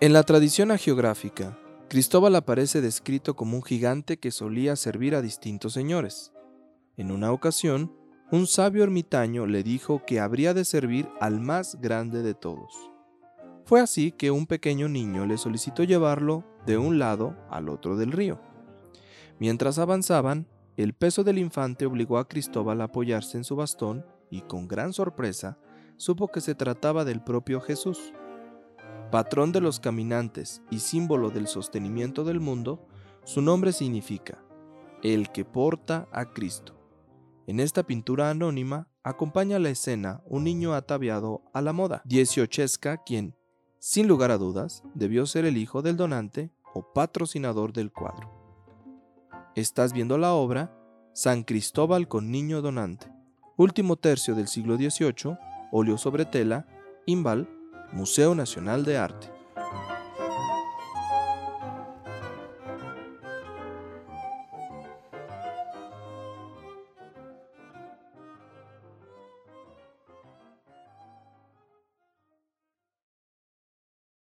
En la tradición hagiográfica, Cristóbal aparece descrito como un gigante que solía servir a distintos señores. En una ocasión, un sabio ermitaño le dijo que habría de servir al más grande de todos. Fue así que un pequeño niño le solicitó llevarlo de un lado al otro del río. Mientras avanzaban, el peso del infante obligó a Cristóbal a apoyarse en su bastón y con gran sorpresa supo que se trataba del propio Jesús. Patrón de los caminantes y símbolo del sostenimiento del mundo, su nombre significa el que porta a Cristo. En esta pintura anónima acompaña la escena un niño ataviado a la moda, dieciochesca, quien, sin lugar a dudas, debió ser el hijo del donante o patrocinador del cuadro. Estás viendo la obra San Cristóbal con Niño Donante, último tercio del siglo XVIII, óleo sobre tela, Imbal, Museo Nacional de Arte.